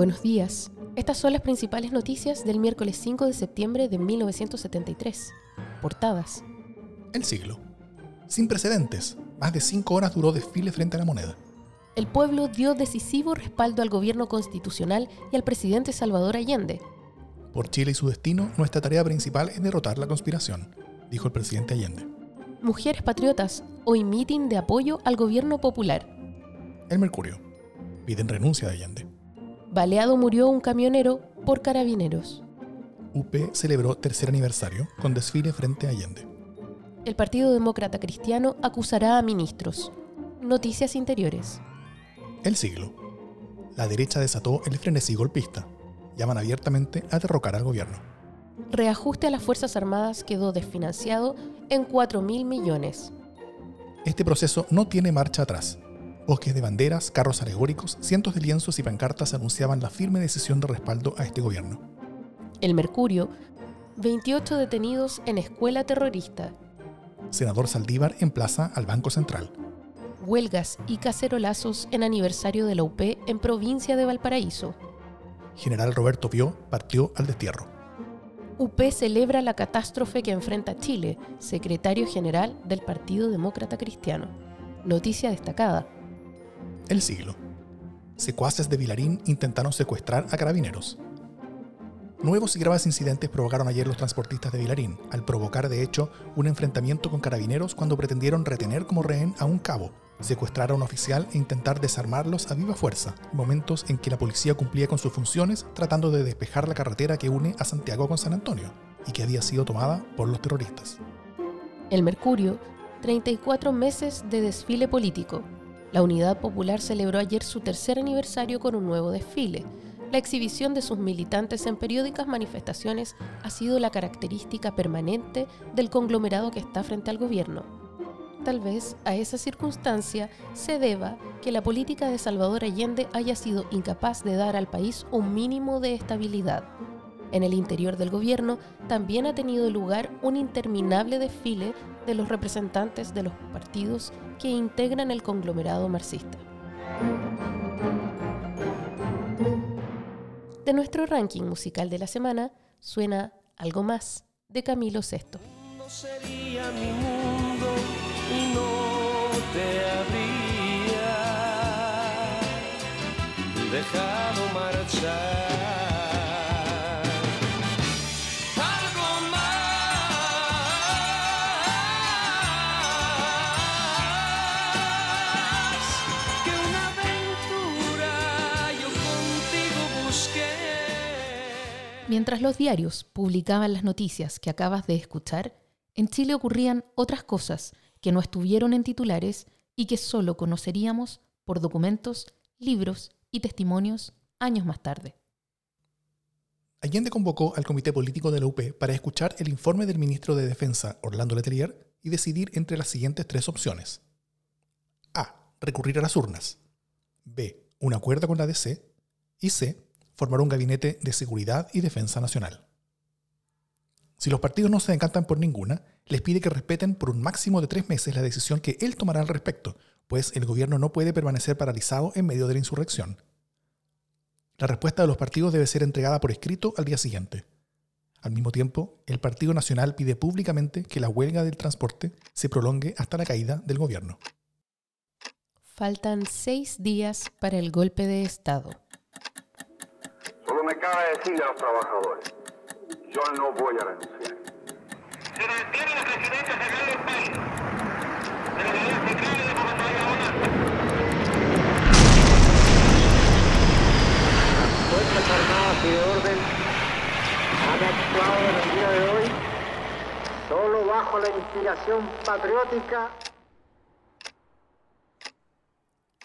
Buenos días. Estas son las principales noticias del miércoles 5 de septiembre de 1973. Portadas. El siglo. Sin precedentes. Más de cinco horas duró desfile frente a la moneda. El pueblo dio decisivo respaldo al gobierno constitucional y al presidente Salvador Allende. Por Chile y su destino, nuestra tarea principal es derrotar la conspiración, dijo el presidente Allende. Mujeres patriotas, hoy mitin de apoyo al gobierno popular. El Mercurio. Piden renuncia de Allende. Baleado murió un camionero por carabineros. UP celebró tercer aniversario con desfile frente a Allende. El Partido Demócrata Cristiano acusará a ministros. Noticias interiores. El siglo. La derecha desató el frenesí golpista. Llaman abiertamente a derrocar al gobierno. Reajuste a las Fuerzas Armadas quedó desfinanciado en 4 mil millones. Este proceso no tiene marcha atrás. Bosques de banderas, carros alegóricos, cientos de lienzos y pancartas anunciaban la firme decisión de respaldo a este gobierno. El Mercurio, 28 detenidos en escuela terrorista. Senador Saldívar emplaza al Banco Central. Huelgas y cacerolazos en aniversario de la UP en provincia de Valparaíso. General Roberto Pio partió al destierro. UP celebra la catástrofe que enfrenta Chile, secretario general del Partido Demócrata Cristiano. Noticia destacada. El siglo. Secuaces de Vilarín intentaron secuestrar a carabineros. Nuevos y graves incidentes provocaron ayer los transportistas de Vilarín, al provocar de hecho un enfrentamiento con carabineros cuando pretendieron retener como rehén a un cabo, secuestrar a un oficial e intentar desarmarlos a viva fuerza, momentos en que la policía cumplía con sus funciones tratando de despejar la carretera que une a Santiago con San Antonio, y que había sido tomada por los terroristas. El Mercurio, 34 meses de desfile político, la Unidad Popular celebró ayer su tercer aniversario con un nuevo desfile. La exhibición de sus militantes en periódicas manifestaciones ha sido la característica permanente del conglomerado que está frente al gobierno. Tal vez a esa circunstancia se deba que la política de Salvador Allende haya sido incapaz de dar al país un mínimo de estabilidad. En el interior del gobierno también ha tenido lugar un interminable desfile de los representantes de los partidos que integran el conglomerado marxista. De nuestro ranking musical de la semana suena Algo más de Camilo. No sería mi mundo no te habría dejado marchar. Mientras los diarios publicaban las noticias que acabas de escuchar, en Chile ocurrían otras cosas que no estuvieron en titulares y que solo conoceríamos por documentos, libros y testimonios años más tarde. Allende convocó al Comité Político de la UP para escuchar el informe del ministro de Defensa, Orlando Letelier, y decidir entre las siguientes tres opciones. A. Recurrir a las urnas. B. Un acuerdo con la DC. Y C formar un gabinete de seguridad y defensa nacional. Si los partidos no se encantan por ninguna, les pide que respeten por un máximo de tres meses la decisión que él tomará al respecto, pues el gobierno no puede permanecer paralizado en medio de la insurrección. La respuesta de los partidos debe ser entregada por escrito al día siguiente. Al mismo tiempo, el Partido Nacional pide públicamente que la huelga del transporte se prolongue hasta la caída del gobierno. Faltan seis días para el golpe de Estado. Cabe decirle a los trabajadores, yo no voy a renunciar. Se mantiene la presidencia central del país, de la unidad central y de Bonanza. Fuerzas Armadas y de Orden han actuado en el día de hoy solo bajo la inspiración patriótica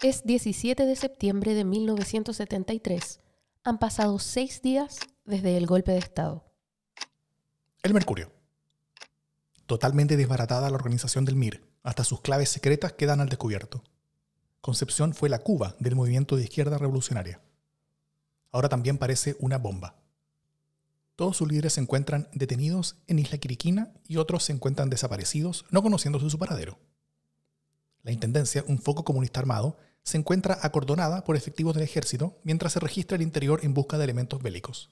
Es 17 de septiembre de 1973. Han pasado seis días desde el golpe de Estado. El Mercurio. Totalmente desbaratada la organización del MIR, hasta sus claves secretas quedan al descubierto. Concepción fue la Cuba del movimiento de izquierda revolucionaria. Ahora también parece una bomba. Todos sus líderes se encuentran detenidos en Isla Quiriquina y otros se encuentran desaparecidos, no conociéndose su paradero. La Intendencia, un foco comunista armado, se encuentra acordonada por efectivos del ejército mientras se registra el interior en busca de elementos bélicos.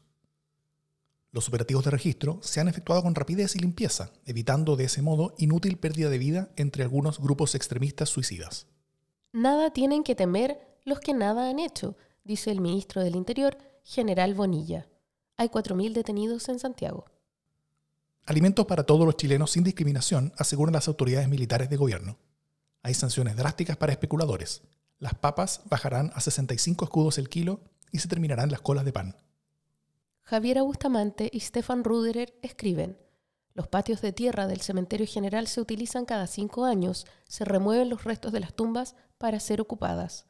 Los operativos de registro se han efectuado con rapidez y limpieza, evitando de ese modo inútil pérdida de vida entre algunos grupos extremistas suicidas. Nada tienen que temer los que nada han hecho, dice el ministro del Interior, general Bonilla. Hay 4.000 detenidos en Santiago. Alimentos para todos los chilenos sin discriminación, aseguran las autoridades militares de gobierno. Hay sanciones drásticas para especuladores. Las papas bajarán a 65 escudos el kilo y se terminarán las colas de pan. Javier Bustamante y Stefan Ruderer escriben, los patios de tierra del cementerio general se utilizan cada cinco años, se remueven los restos de las tumbas para ser ocupadas.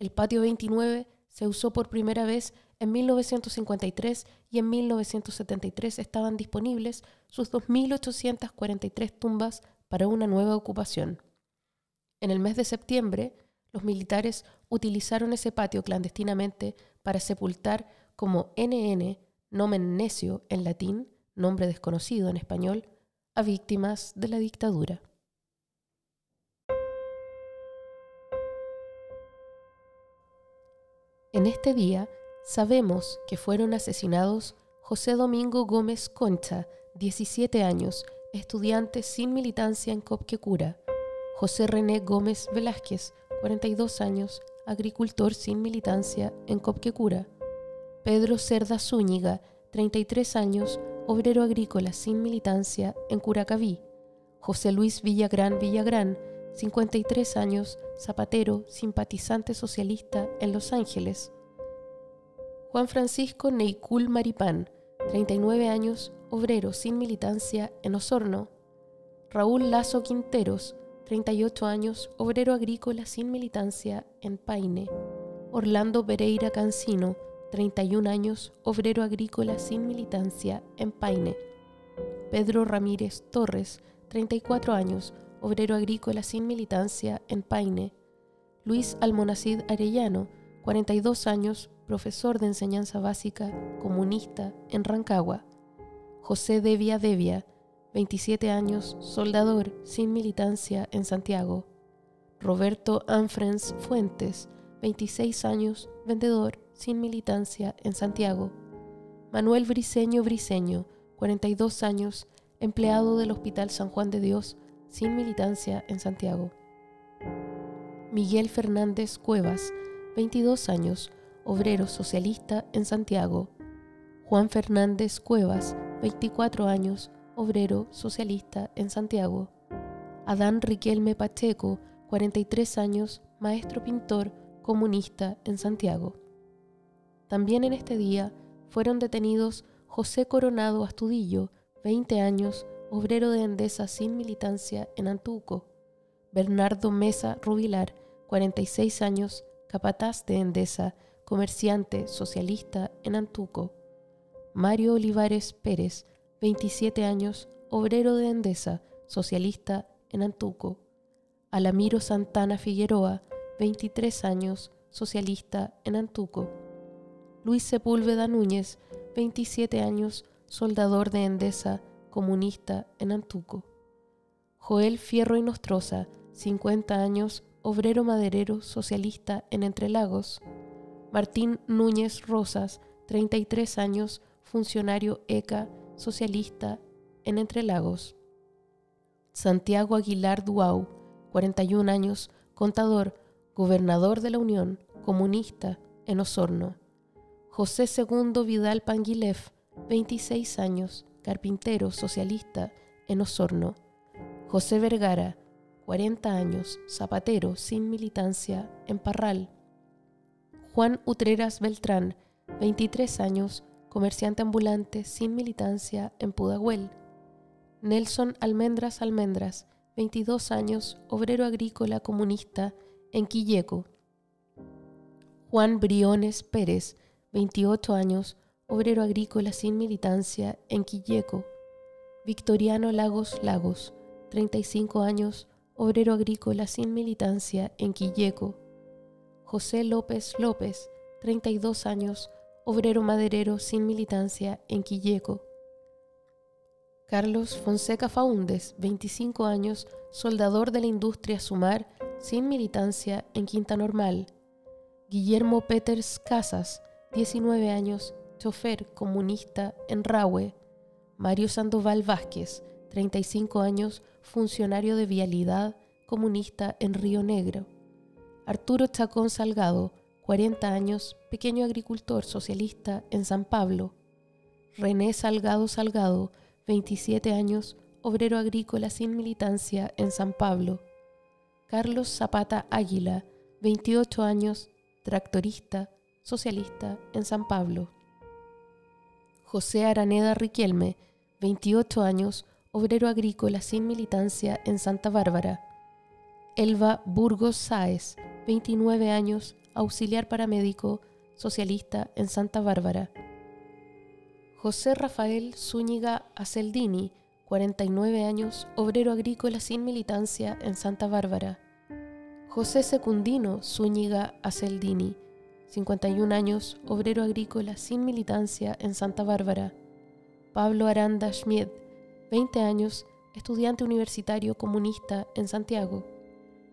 El patio 29 se usó por primera vez en 1953 y en 1973 estaban disponibles sus 2.843 tumbas para una nueva ocupación. En el mes de septiembre, los militares utilizaron ese patio clandestinamente para sepultar como NN nomen necio en latín, nombre desconocido en español, a víctimas de la dictadura. En este día sabemos que fueron asesinados José Domingo Gómez Concha, 17 años, estudiante sin militancia en Copquecura, José René Gómez Velázquez, 42 años, agricultor sin militancia en Copquecura, Pedro Cerda Zúñiga, 33 años, obrero agrícola sin militancia en Curacaví. José Luis Villagrán Villagrán, 53 años, zapatero, simpatizante socialista en Los Ángeles. Juan Francisco Neicul Maripán, 39 años, obrero sin militancia en Osorno. Raúl Lazo Quinteros, 38 años, obrero agrícola sin militancia en Paine. Orlando Pereira Cancino, 31 años, obrero agrícola sin militancia en Paine. Pedro Ramírez Torres, 34 años, obrero agrícola sin militancia en Paine. Luis Almonacid Arellano, 42 años, profesor de enseñanza básica, comunista en Rancagua. José Devia Devia, 27 años, soldador sin militancia en Santiago. Roberto Anfrens Fuentes, 26 años, vendedor sin militancia en Santiago. Manuel Briceño Briceño, 42 años, empleado del Hospital San Juan de Dios, sin militancia en Santiago. Miguel Fernández Cuevas, 22 años, obrero socialista en Santiago. Juan Fernández Cuevas, 24 años, obrero socialista en Santiago. Adán Riquelme Pacheco, 43 años, maestro pintor comunista en Santiago. También en este día fueron detenidos José Coronado Astudillo, 20 años, obrero de Endesa sin militancia en Antuco, Bernardo Mesa Rubilar, 46 años, capataz de Endesa, comerciante socialista en Antuco, Mario Olivares Pérez, 27 años, obrero de Endesa, socialista en Antuco, Alamiro Santana Figueroa, 23 años, socialista en Antuco, Luis Sepúlveda Núñez, 27 años, soldador de Endesa, comunista en Antuco. Joel Fierro y Nostroza, 50 años, obrero maderero socialista en Entrelagos. Martín Núñez Rosas, 33 años, funcionario ECA, socialista en Entrelagos. Santiago Aguilar Duau, 41 años, contador, gobernador de la Unión, comunista en Osorno. José II Vidal Panguilef, 26 años, carpintero socialista en Osorno. José Vergara, 40 años, zapatero sin militancia en Parral. Juan Utreras Beltrán, 23 años, comerciante ambulante sin militancia en Pudahuel. Nelson Almendras Almendras, 22 años, obrero agrícola comunista en Quilleco. Juan Briones Pérez, 28 años, obrero agrícola sin militancia en Quilleco. Victoriano Lagos Lagos, 35 años, obrero agrícola sin militancia en Quilleco. José López López, 32 años, obrero maderero sin militancia en Quilleco. Carlos Fonseca Faúndes, 25 años, soldador de la industria Sumar, sin militancia en Quinta Normal. Guillermo Peters Casas, 19 años, chofer comunista en Rahue. Mario Sandoval Vázquez, 35 años, funcionario de vialidad comunista en Río Negro. Arturo Chacón Salgado, 40 años, pequeño agricultor socialista en San Pablo. René Salgado Salgado, 27 años, obrero agrícola sin militancia en San Pablo. Carlos Zapata Águila, 28 años, tractorista, socialista en San Pablo. José Araneda Riquelme, 28 años, obrero agrícola sin militancia en Santa Bárbara. Elba Burgos Sáez, 29 años, auxiliar paramédico, socialista en Santa Bárbara. José Rafael Zúñiga Aceldini, 49 años, obrero agrícola sin militancia en Santa Bárbara. José Secundino Zúñiga Aceldini, 51 años, obrero agrícola sin militancia en Santa Bárbara. Pablo Aranda Schmid, 20 años, estudiante universitario comunista en Santiago.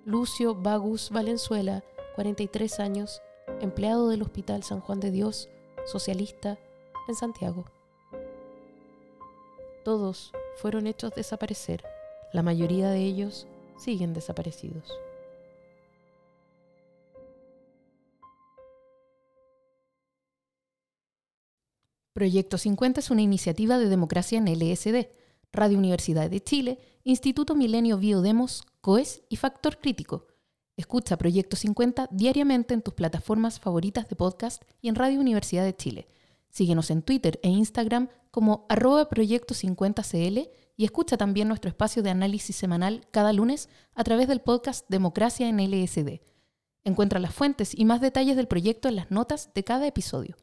Lucio Bagus Valenzuela, 43 años, empleado del Hospital San Juan de Dios, socialista, en Santiago. Todos fueron hechos desaparecer. La mayoría de ellos siguen desaparecidos. Proyecto 50 es una iniciativa de democracia en LSD, Radio Universidad de Chile, Instituto Milenio Biodemos, COES y Factor Crítico. Escucha Proyecto 50 diariamente en tus plataformas favoritas de podcast y en Radio Universidad de Chile. Síguenos en Twitter e Instagram como arroba Proyecto 50CL y escucha también nuestro espacio de análisis semanal cada lunes a través del podcast Democracia en LSD. Encuentra las fuentes y más detalles del proyecto en las notas de cada episodio.